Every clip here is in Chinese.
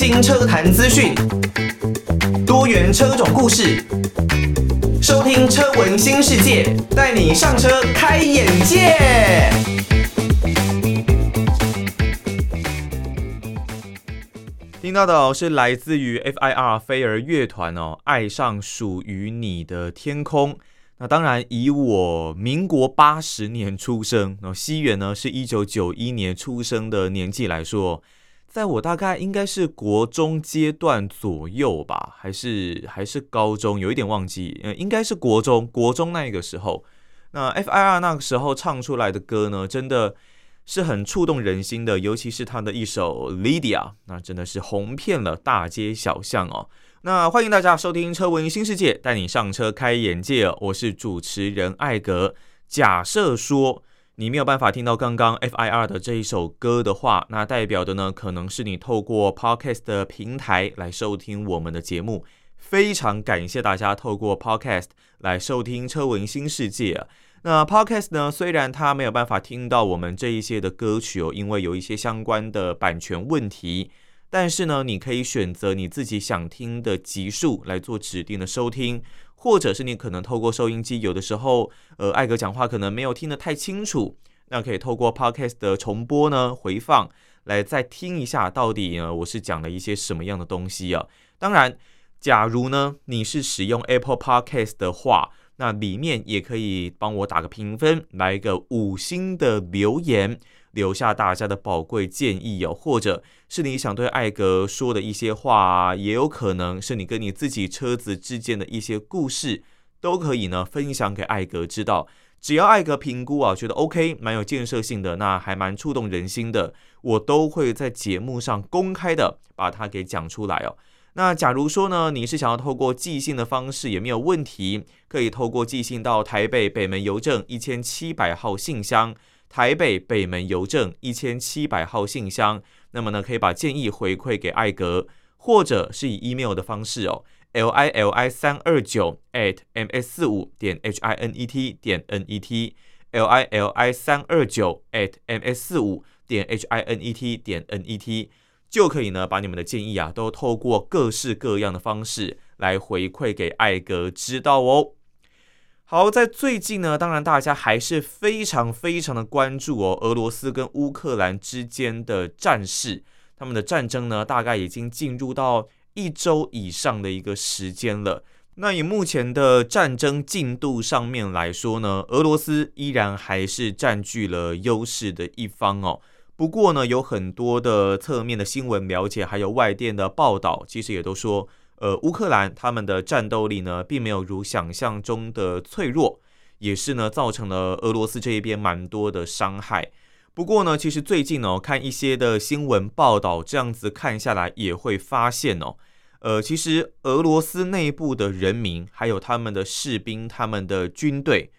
新车坛资讯，多元车种故事，收听车闻新世界，带你上车开眼界。听到的是来自于 FIR 飞儿乐团哦，爱上属于你的天空。那当然，以我民国八十年出生，那西元呢是一九九一年出生的年纪来说，在我大概应该是国中阶段左右吧，还是还是高中，有一点忘记，呃，应该是国中，国中那个时候，那 FIR 那个时候唱出来的歌呢，真的是很触动人心的，尤其是他的一首《Lydia》，那真的是红遍了大街小巷哦。那欢迎大家收听《车文新世界》，带你上车开眼界。我是主持人艾格。假设说你没有办法听到刚刚 FIR 的这一首歌的话，那代表的呢，可能是你透过 Podcast 的平台来收听我们的节目。非常感谢大家透过 Podcast 来收听《车闻新世界》。那 Podcast 呢，虽然它没有办法听到我们这一些的歌曲哦，因为有一些相关的版权问题。但是呢，你可以选择你自己想听的集数来做指定的收听，或者是你可能透过收音机，有的时候，呃，艾格讲话可能没有听得太清楚，那可以透过 Podcast 的重播呢，回放来再听一下，到底呢我是讲了一些什么样的东西啊？当然，假如呢你是使用 Apple Podcast 的话，那里面也可以帮我打个评分，来一个五星的留言。留下大家的宝贵建议哦，或者是你想对艾格说的一些话，啊也有可能是你跟你自己车子之间的一些故事，都可以呢分享给艾格知道。只要艾格评估啊，觉得 OK，蛮有建设性的，那还蛮触动人心的，我都会在节目上公开的把它给讲出来哦。那假如说呢，你是想要透过寄信的方式，也没有问题，可以透过寄信到台北北门邮政一千七百号信箱。台北北门邮政一千七百号信箱，那么呢，可以把建议回馈给艾格，或者是以 email 的方式哦，l i l i 三二九 at m s 四五点 h i n e t 点 n e t，l i l i 三二九 at m s 四五点 h i n e t 点 n e t，就可以呢，把你们的建议啊，都透过各式各样的方式来回馈给艾格知道哦。好，在最近呢，当然大家还是非常非常的关注哦，俄罗斯跟乌克兰之间的战事，他们的战争呢，大概已经进入到一周以上的一个时间了。那以目前的战争进度上面来说呢，俄罗斯依然还是占据了优势的一方哦。不过呢，有很多的侧面的新闻了解，还有外电的报道，其实也都说。呃，乌克兰他们的战斗力呢，并没有如想象中的脆弱，也是呢，造成了俄罗斯这一边蛮多的伤害。不过呢，其实最近呢，看一些的新闻报道，这样子看下来，也会发现哦，呃，其实俄罗斯内部的人民，还有他们的士兵、他们的军队，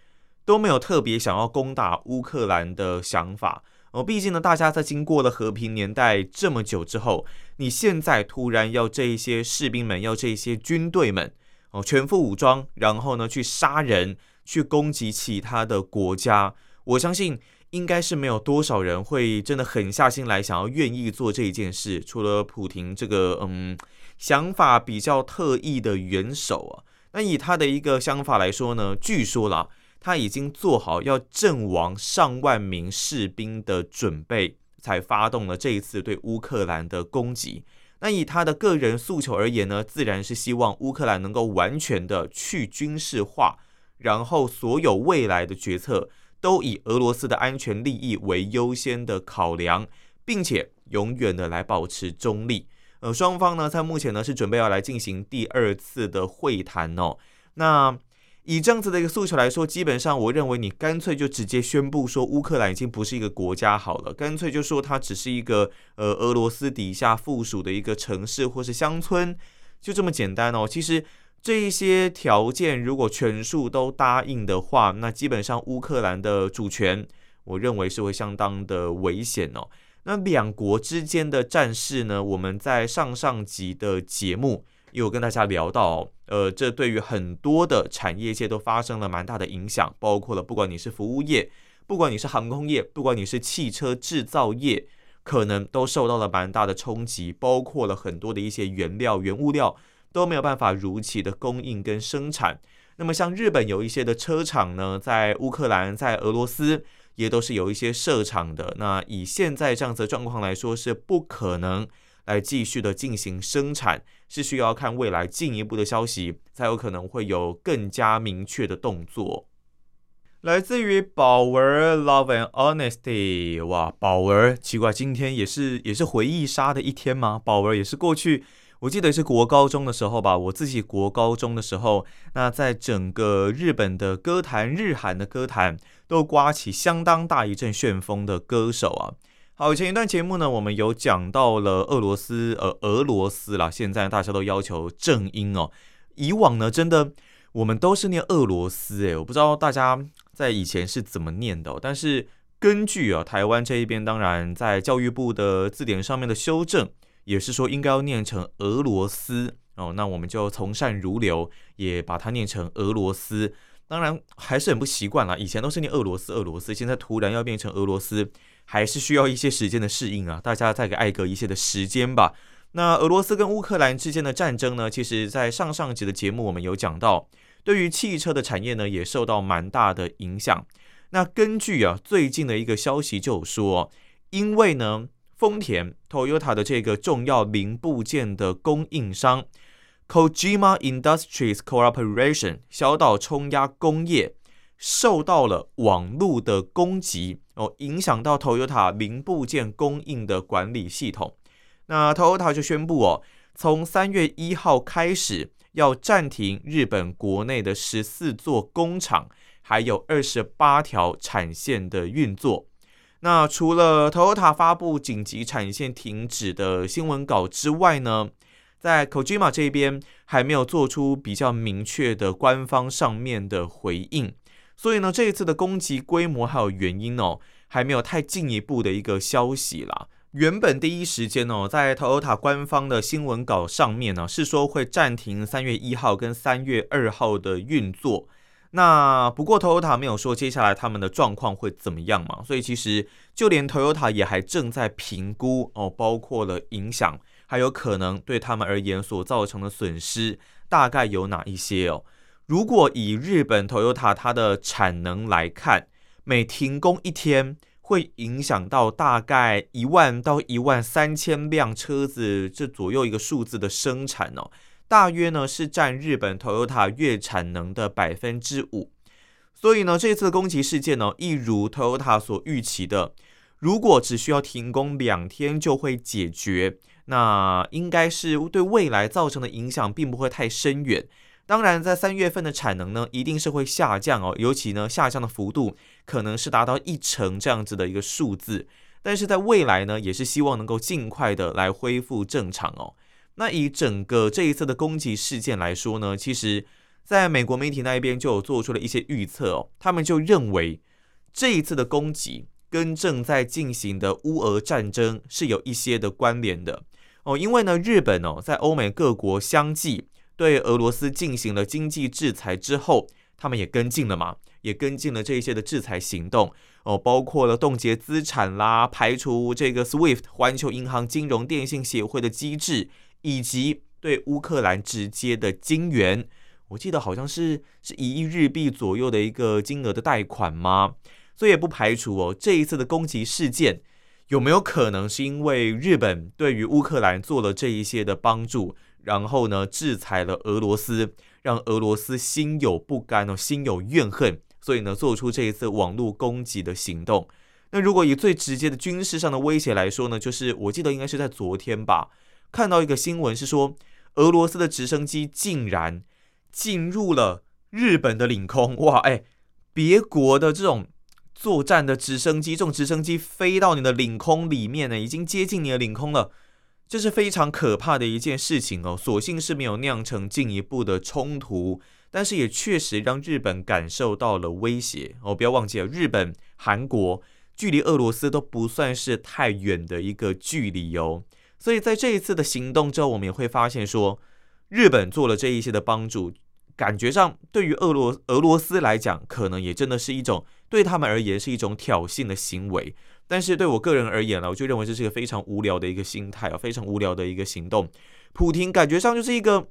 都没有特别想要攻打乌克兰的想法。哦，毕竟呢，大家在经过了和平年代这么久之后，你现在突然要这一些士兵们，要这一些军队们，哦，全副武装，然后呢去杀人，去攻击其他的国家，我相信应该是没有多少人会真的狠下心来想要愿意做这一件事，除了普廷这个嗯想法比较特异的元首啊，那以他的一个想法来说呢，据说啦。他已经做好要阵亡上万名士兵的准备，才发动了这一次对乌克兰的攻击。那以他的个人诉求而言呢，自然是希望乌克兰能够完全的去军事化，然后所有未来的决策都以俄罗斯的安全利益为优先的考量，并且永远的来保持中立。呃，双方呢在目前呢是准备要来进行第二次的会谈哦。那。以这样子的一个诉求来说，基本上我认为你干脆就直接宣布说乌克兰已经不是一个国家好了，干脆就说它只是一个呃俄罗斯底下附属的一个城市或是乡村，就这么简单哦。其实这一些条件如果全数都答应的话，那基本上乌克兰的主权，我认为是会相当的危险哦。那两国之间的战事呢，我们在上上集的节目。有跟大家聊到，呃，这对于很多的产业界都发生了蛮大的影响，包括了不管你是服务业，不管你是航空业，不管你是汽车制造业，可能都受到了蛮大的冲击，包括了很多的一些原料、原物料都没有办法如期的供应跟生产。那么像日本有一些的车厂呢，在乌克兰、在俄罗斯也都是有一些设厂的。那以现在这样子的状况来说，是不可能来继续的进行生产，是需要看未来进一步的消息，才有可能会有更加明确的动作。来自于宝儿 Love and Honesty，哇，宝儿，奇怪，今天也是也是回忆杀的一天吗？宝儿也是过去。我记得是国高中的时候吧，我自己国高中的时候，那在整个日本的歌坛、日韩的歌坛都刮起相当大一阵旋风的歌手啊。好，前一段节目呢，我们有讲到了俄罗斯，呃，俄罗斯啦，现在大家都要求正音哦。以往呢，真的我们都是念俄罗斯，诶，我不知道大家在以前是怎么念的，但是根据啊，台湾这一边，当然在教育部的字典上面的修正。也是说应该要念成俄罗斯哦，那我们就从善如流，也把它念成俄罗斯。当然还是很不习惯啦，以前都是念俄罗斯，俄罗斯，现在突然要变成俄罗斯，还是需要一些时间的适应啊。大家再给艾格一些的时间吧。那俄罗斯跟乌克兰之间的战争呢，其实在上上集的节目我们有讲到，对于汽车的产业呢也受到蛮大的影响。那根据啊最近的一个消息就说，因为呢。丰田 Toyota 的这个重要零部件的供应商 Kojima Industries Corporation 小岛冲压工业受到了网络的攻击哦，影响到 Toyota 零部件供应的管理系统。那 Toyota 就宣布哦，从三月一号开始要暂停日本国内的十四座工厂，还有二十八条产线的运作。那除了 Toyota 发布紧急产线停止的新闻稿之外呢，在 Kojima 这边还没有做出比较明确的官方上面的回应，所以呢，这一次的攻击规模还有原因哦，还没有太进一步的一个消息啦。原本第一时间哦，在 Toyota 官方的新闻稿上面呢，是说会暂停三月一号跟三月二号的运作。那不过，Toyota 没有说接下来他们的状况会怎么样嘛？所以其实就连 Toyota 也还正在评估哦，包括了影响，还有可能对他们而言所造成的损失大概有哪一些哦。如果以日本 Toyota 它的产能来看，每停工一天会影响到大概一万到一万三千辆车子这左右一个数字的生产哦。大约呢是占日本 Toyota 月产能的百分之五，所以呢这次攻击事件呢，一如 Toyota 所预期的，如果只需要停工两天就会解决，那应该是对未来造成的影响并不会太深远。当然，在三月份的产能呢，一定是会下降哦，尤其呢下降的幅度可能是达到一成这样子的一个数字，但是在未来呢，也是希望能够尽快的来恢复正常哦。那以整个这一次的攻击事件来说呢，其实在美国媒体那一边就有做出了一些预测哦，他们就认为这一次的攻击跟正在进行的乌俄战争是有一些的关联的。哦，因为呢，日本哦在欧美各国相继对俄罗斯进行了经济制裁之后，他们也跟进了嘛，也跟进了这些的制裁行动哦，包括了冻结资产啦，排除这个 SWIFT 环球银行金融电信协会的机制。以及对乌克兰直接的金援，我记得好像是是一亿日币左右的一个金额的贷款吗？所以也不排除哦，这一次的攻击事件有没有可能是因为日本对于乌克兰做了这一些的帮助，然后呢制裁了俄罗斯，让俄罗斯心有不甘哦，心有怨恨，所以呢做出这一次网络攻击的行动。那如果以最直接的军事上的威胁来说呢，就是我记得应该是在昨天吧。看到一个新闻是说，俄罗斯的直升机竟然进入了日本的领空，哇，哎，别国的这种作战的直升机，这种直升机飞到你的领空里面呢，已经接近你的领空了，这是非常可怕的一件事情哦。所幸是没有酿成进一步的冲突，但是也确实让日本感受到了威胁哦。不要忘记了，日本、韩国距离俄罗斯都不算是太远的一个距离哦。所以在这一次的行动之后，我们也会发现说，日本做了这一些的帮助，感觉上对于俄罗俄罗斯来讲，可能也真的是一种对他们而言是一种挑衅的行为。但是对我个人而言呢，我就认为这是一个非常无聊的一个心态啊，非常无聊的一个行动。普丁感觉上就是一个。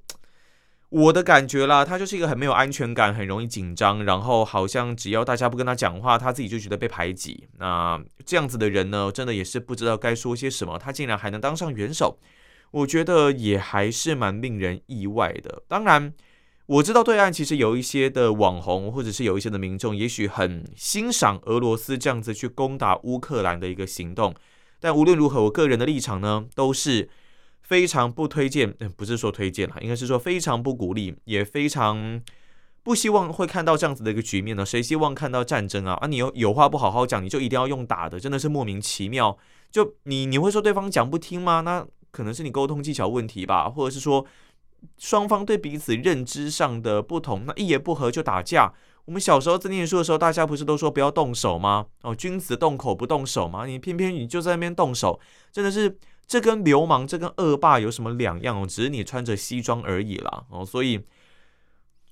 我的感觉啦，他就是一个很没有安全感，很容易紧张，然后好像只要大家不跟他讲话，他自己就觉得被排挤。那这样子的人呢，真的也是不知道该说些什么。他竟然还能当上元首，我觉得也还是蛮令人意外的。当然，我知道对岸其实有一些的网红，或者是有一些的民众，也许很欣赏俄罗斯这样子去攻打乌克兰的一个行动。但无论如何，我个人的立场呢，都是。非常不推荐，嗯，不是说推荐啦，应该是说非常不鼓励，也非常不希望会看到这样子的一个局面呢。谁希望看到战争啊？啊，你有有话不好好讲，你就一定要用打的，真的是莫名其妙。就你你会说对方讲不听吗？那可能是你沟通技巧问题吧，或者是说双方对彼此认知上的不同，那一言不合就打架。我们小时候在念书的时候，大家不是都说不要动手吗？哦，君子动口不动手吗？你偏偏你就在那边动手，真的是。这跟流氓、这跟恶霸有什么两样哦？只是你穿着西装而已啦哦，所以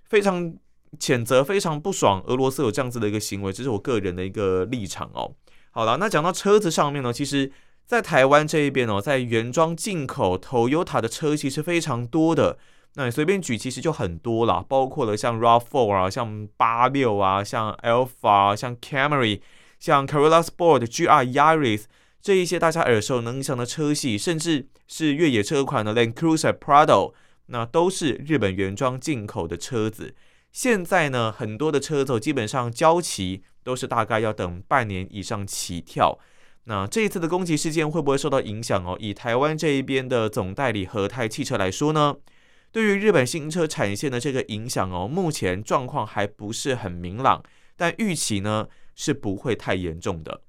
非常谴责，非常不爽，俄罗斯有这样子的一个行为，这是我个人的一个立场哦。好了，那讲到车子上面呢，其实，在台湾这一边哦，在原装进口 Toyota 的车其实非常多的，那你随便举其实就很多了，包括了像 RAV4 啊，像八六啊，像 Alpha，像 Camry，像 Corolla Sport、GR Yaris。这一些大家耳熟能详的车系，甚至是越野车款的 Land Cruiser Prado，那都是日本原装进口的车子。现在呢，很多的车子基本上交期都是大概要等半年以上起跳。那这一次的攻击事件会不会受到影响哦？以台湾这一边的总代理和泰汽车来说呢，对于日本新车产线的这个影响哦，目前状况还不是很明朗，但预期呢是不会太严重的。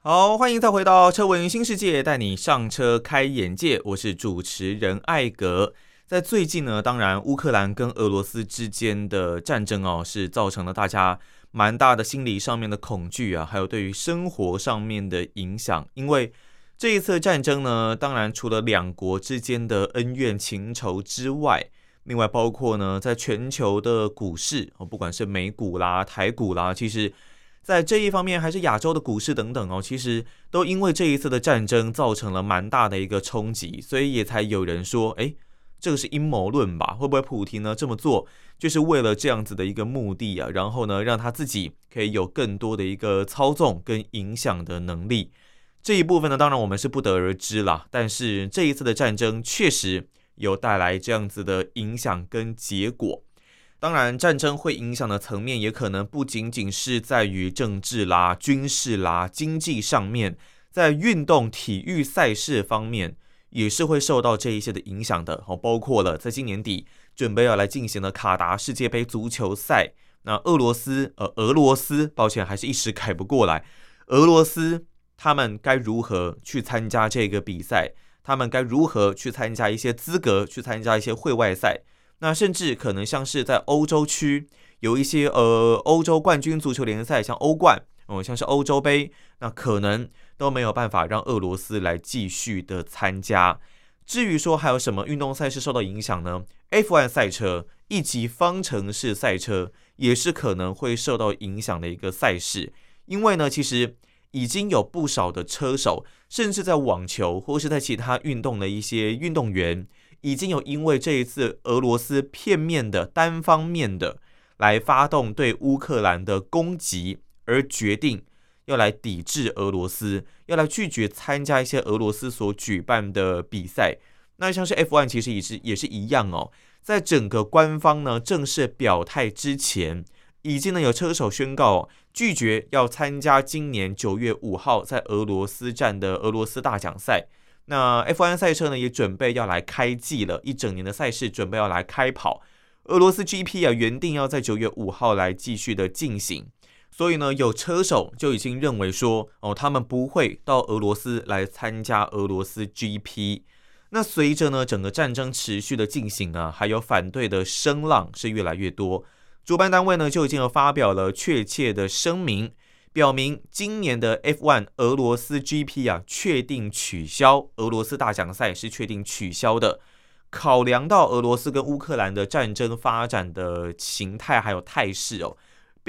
好，欢迎再回到车闻新世界，带你上车开眼界。我是主持人艾格。在最近呢，当然乌克兰跟俄罗斯之间的战争哦，是造成了大家蛮大的心理上面的恐惧啊，还有对于生活上面的影响。因为这一次战争呢，当然除了两国之间的恩怨情仇之外，另外包括呢，在全球的股市哦，不管是美股啦、台股啦，其实。在这一方面，还是亚洲的股市等等哦，其实都因为这一次的战争造成了蛮大的一个冲击，所以也才有人说，哎，这个是阴谋论吧？会不会普丁呢这么做就是为了这样子的一个目的啊？然后呢，让他自己可以有更多的一个操纵跟影响的能力。这一部分呢，当然我们是不得而知啦。但是这一次的战争确实有带来这样子的影响跟结果。当然，战争会影响的层面也可能不仅仅是在于政治啦、军事啦、经济上面，在运动体育赛事方面也是会受到这一些的影响的。哦，包括了在今年底准备要来进行的卡达世界杯足球赛，那俄罗斯呃俄罗斯，抱歉还是一时改不过来，俄罗斯他们该如何去参加这个比赛？他们该如何去参加一些资格，去参加一些会外赛？那甚至可能像是在欧洲区有一些呃欧洲冠军足球联赛，像欧冠哦、像是欧洲杯，那可能都没有办法让俄罗斯来继续的参加。至于说还有什么运动赛事受到影响呢？F1 赛车、以及方程式赛车也是可能会受到影响的一个赛事，因为呢，其实已经有不少的车手，甚至在网球或是在其他运动的一些运动员。已经有因为这一次俄罗斯片面的、单方面的来发动对乌克兰的攻击，而决定要来抵制俄罗斯，要来拒绝参加一些俄罗斯所举办的比赛。那像是 F1，其实也是也是一样哦。在整个官方呢正式表态之前，已经呢有车手宣告拒绝要参加今年九月五号在俄罗斯站的俄罗斯大奖赛。那 F1 赛车呢，也准备要来开季了，一整年的赛事准备要来开跑。俄罗斯 GP 啊，原定要在九月五号来继续的进行，所以呢，有车手就已经认为说，哦，他们不会到俄罗斯来参加俄罗斯 GP。那随着呢，整个战争持续的进行啊，还有反对的声浪是越来越多，主办单位呢就已经有发表了确切的声明。表明今年的 F1 俄罗斯 GP 啊，确定取消，俄罗斯大奖赛是确定取消的。考量到俄罗斯跟乌克兰的战争发展的形态还有态势哦，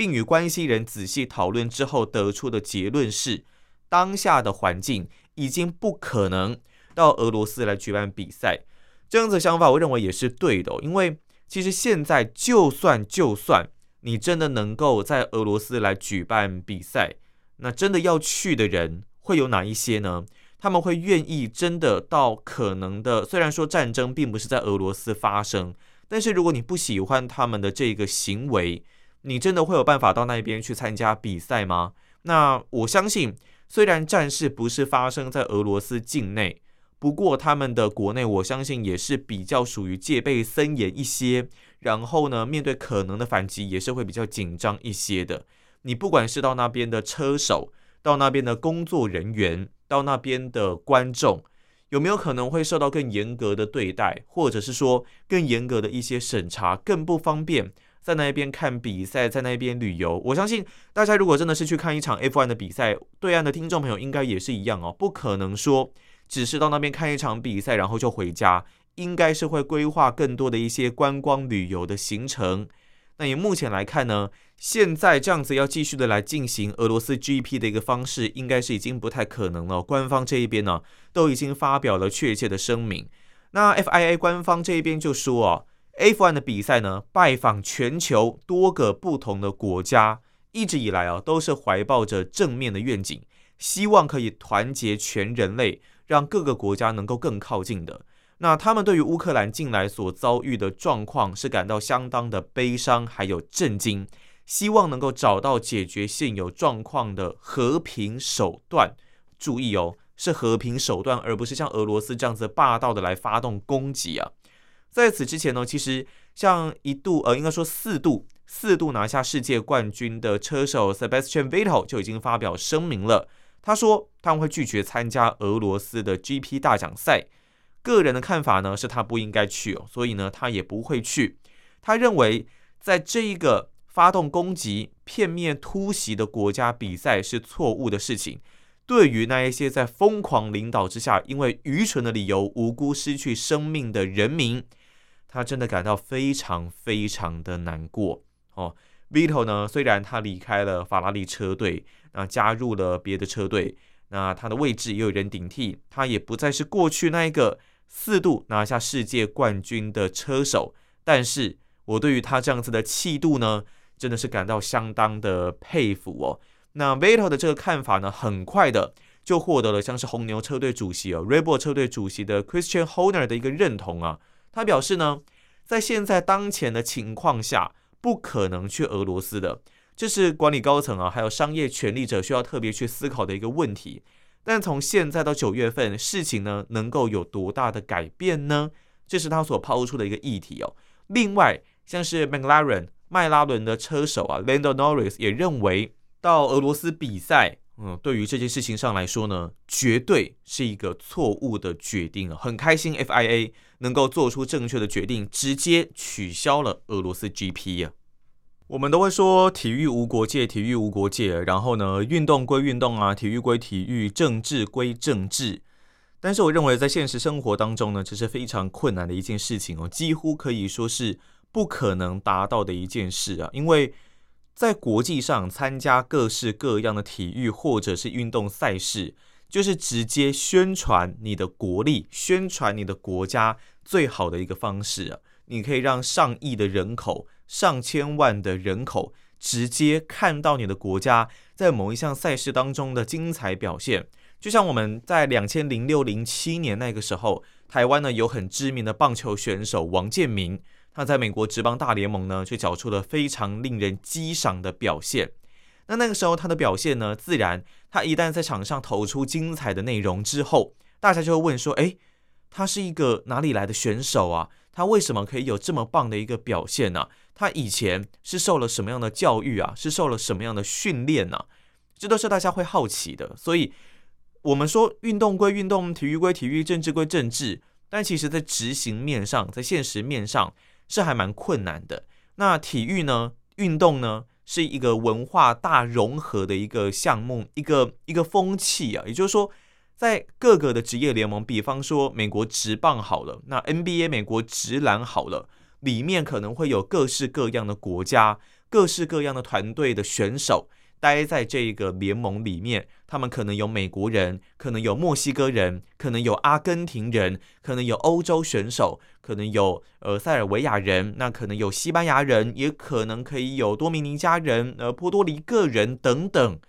并与关系人仔细讨论之后得出的结论是，当下的环境已经不可能到俄罗斯来举办比赛。这样子的想法，我认为也是对的，因为其实现在就算就算你真的能够在俄罗斯来举办比赛，那真的要去的人会有哪一些呢？他们会愿意真的到可能的？虽然说战争并不是在俄罗斯发生，但是如果你不喜欢他们的这个行为，你真的会有办法到那边去参加比赛吗？那我相信，虽然战事不是发生在俄罗斯境内。不过，他们的国内我相信也是比较属于戒备森严一些，然后呢，面对可能的反击也是会比较紧张一些的。你不管是到那边的车手，到那边的工作人员，到那边的观众，有没有可能会受到更严格的对待，或者是说更严格的一些审查，更不方便在那边看比赛，在那边旅游？我相信大家如果真的是去看一场 F1 的比赛，对岸的听众朋友应该也是一样哦，不可能说。只是到那边看一场比赛，然后就回家，应该是会规划更多的一些观光旅游的行程。那以目前来看呢，现在这样子要继续的来进行俄罗斯 GP 的一个方式，应该是已经不太可能了。官方这一边呢，都已经发表了确切的声明。那 FIA 官方这一边就说啊，F1 的比赛呢，拜访全球多个不同的国家，一直以来啊，都是怀抱着正面的愿景，希望可以团结全人类。让各个国家能够更靠近的，那他们对于乌克兰近来所遭遇的状况是感到相当的悲伤，还有震惊，希望能够找到解决现有状况的和平手段。注意哦，是和平手段，而不是像俄罗斯这样子霸道的来发动攻击啊。在此之前呢，其实像一度呃，应该说四度四度拿下世界冠军的车手 Sebastian Vettel 就已经发表声明了。他说他们会拒绝参加俄罗斯的 GP 大奖赛。个人的看法呢，是他不应该去哦，所以呢，他也不会去。他认为在这一个发动攻击、片面突袭的国家比赛是错误的事情。对于那一些在疯狂领导之下，因为愚蠢的理由无辜失去生命的人民，他真的感到非常非常的难过哦。Vettel 呢，虽然他离开了法拉利车队。那加入了别的车队，那他的位置也有人顶替，他也不再是过去那一个四度拿下世界冠军的车手。但是我对于他这样子的气度呢，真的是感到相当的佩服哦。那 Vettel 的这个看法呢，很快的就获得了像是红牛车队主席哦，Red Bull 车队主席的 Christian Horner 的一个认同啊。他表示呢，在现在当前的情况下，不可能去俄罗斯的。这是管理高层啊，还有商业权力者需要特别去思考的一个问题。但从现在到九月份，事情呢能够有多大的改变呢？这是他所抛出的一个议题哦。另外，像是 McLaren 迈拉伦的车手啊，Lando Norris 也认为，到俄罗斯比赛，嗯，对于这件事情上来说呢，绝对是一个错误的决定啊。很开心 FIA 能够做出正确的决定，直接取消了俄罗斯 GP 啊。我们都会说体育无国界，体育无国界。然后呢，运动归运动啊，体育归体育，政治归政治。但是我认为，在现实生活当中呢，这是非常困难的一件事情哦，几乎可以说是不可能达到的一件事啊。因为在国际上参加各式各样的体育或者是运动赛事，就是直接宣传你的国力，宣传你的国家最好的一个方式。你可以让上亿的人口。上千万的人口直接看到你的国家在某一项赛事当中的精彩表现，就像我们在两千零六零七年那个时候，台湾呢有很知名的棒球选手王建民，他在美国职棒大联盟呢却缴出了非常令人激赏的表现。那那个时候他的表现呢，自然他一旦在场上投出精彩的内容之后，大家就会问说：诶，他是一个哪里来的选手啊？他为什么可以有这么棒的一个表现呢？他以前是受了什么样的教育啊？是受了什么样的训练呢？这都是大家会好奇的。所以，我们说运动归运动，体育归体育，政治归政治。但其实，在执行面上，在现实面上，这还蛮困难的。那体育呢？运动呢？是一个文化大融合的一个项目，一个一个风气啊。也就是说，在各个的职业联盟，比方说美国职棒好了，那 NBA 美国职篮好了。里面可能会有各式各样的国家、各式各样的团队的选手待在这个联盟里面，他们可能有美国人，可能有墨西哥人，可能有阿根廷人，可能有欧洲选手，可能有呃塞尔维亚人，那可能有西班牙人，也可能可以有多米尼加人、呃波多黎各人等等。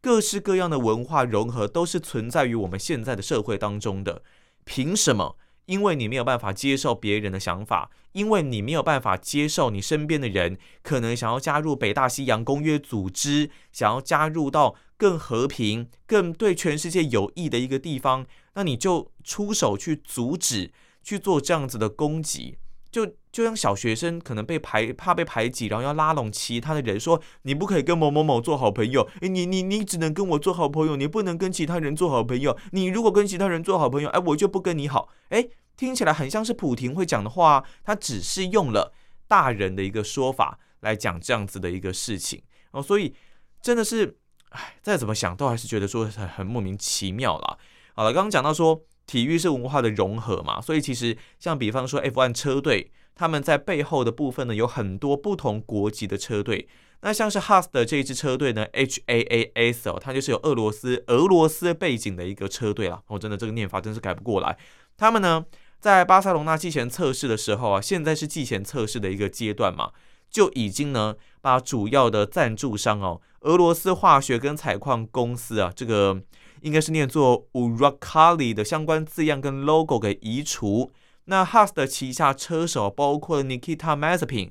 各式各样的文化融合都是存在于我们现在的社会当中的。凭什么？因为你没有办法接受别人的想法，因为你没有办法接受你身边的人可能想要加入北大西洋公约组织，想要加入到更和平、更对全世界有益的一个地方，那你就出手去阻止，去做这样子的攻击。就就像小学生可能被排怕被排挤，然后要拉拢其他的人，说你不可以跟某某某做好朋友，诶，你你你只能跟我做好朋友，你不能跟其他人做好朋友。你如果跟其他人做好朋友，哎，我就不跟你好。诶，听起来很像是普亭会讲的话，他只是用了大人的一个说法来讲这样子的一个事情哦，所以真的是，哎，再怎么想都还是觉得说很很莫名其妙啦。好了，刚刚讲到说。体育是文化的融合嘛，所以其实像比方说 F1 车队，他们在背后的部分呢，有很多不同国籍的车队。那像是 Haas 的这一支车队呢，HAAS 哦，它就是有俄罗斯俄罗斯背景的一个车队啦。我、真的这个念法真是改不过来。他们呢，在巴塞隆纳季前测试的时候啊，现在是季前测试的一个阶段嘛，就已经呢把主要的赞助商哦，俄罗斯化学跟采矿公司啊，这个。应该是念作 Uralali 的相关字样跟 logo 给移除。那 Haas 的旗下车手包括了 Nikita Mazepin，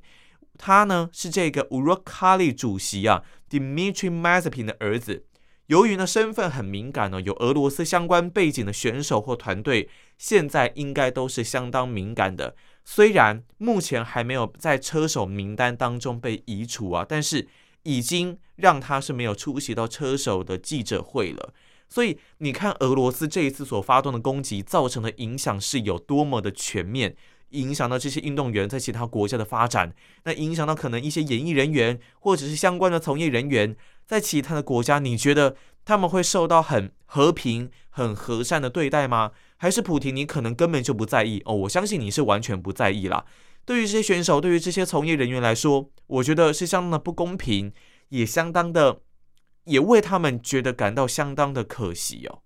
他呢是这个 u r a k a l i 主席啊 Dmitry Mazepin 的儿子。由于呢身份很敏感呢，有俄罗斯相关背景的选手或团队，现在应该都是相当敏感的。虽然目前还没有在车手名单当中被移除啊，但是已经让他是没有出席到车手的记者会了。所以你看，俄罗斯这一次所发动的攻击造成的影响是有多么的全面，影响到这些运动员在其他国家的发展，那影响到可能一些演艺人员或者是相关的从业人员在其他的国家，你觉得他们会受到很和平、很和善的对待吗？还是普亭，你可能根本就不在意哦？我相信你是完全不在意啦。对于这些选手，对于这些从业人员来说，我觉得是相当的不公平，也相当的。也为他们觉得感到相当的可惜哦。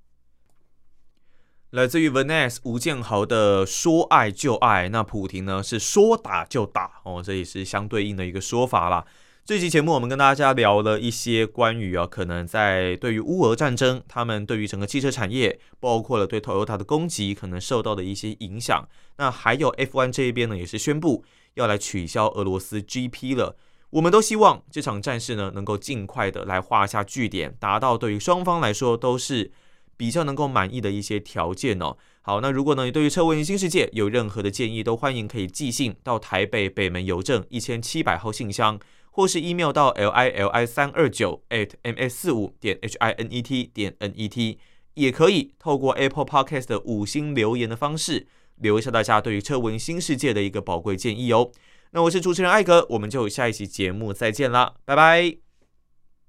来自于 Vaness 吴建豪的“说爱就爱”，那普亭呢是说打就打哦，这也是相对应的一个说法啦。这期节目我们跟大家聊了一些关于啊，可能在对于乌俄战争，他们对于整个汽车产业，包括了对 Toyota 的攻击，可能受到的一些影响。那还有 F1 这一边呢，也是宣布要来取消俄罗斯 GP 了。我们都希望这场战事呢，能够尽快的来画下句点，达到对于双方来说都是比较能够满意的一些条件哦。好，那如果呢，你对于车闻新世界有任何的建议，都欢迎可以寄信到台北北门邮政一千七百号信箱，或是 email 到 l i l i 三二九 at m s 四五点 h i n e t 点 n e t，也可以透过 Apple Podcast 的五星留言的方式，留下大家对于车闻新世界的一个宝贵建议哦。那我是主持人艾格，我们就下一期节目再见啦，拜拜。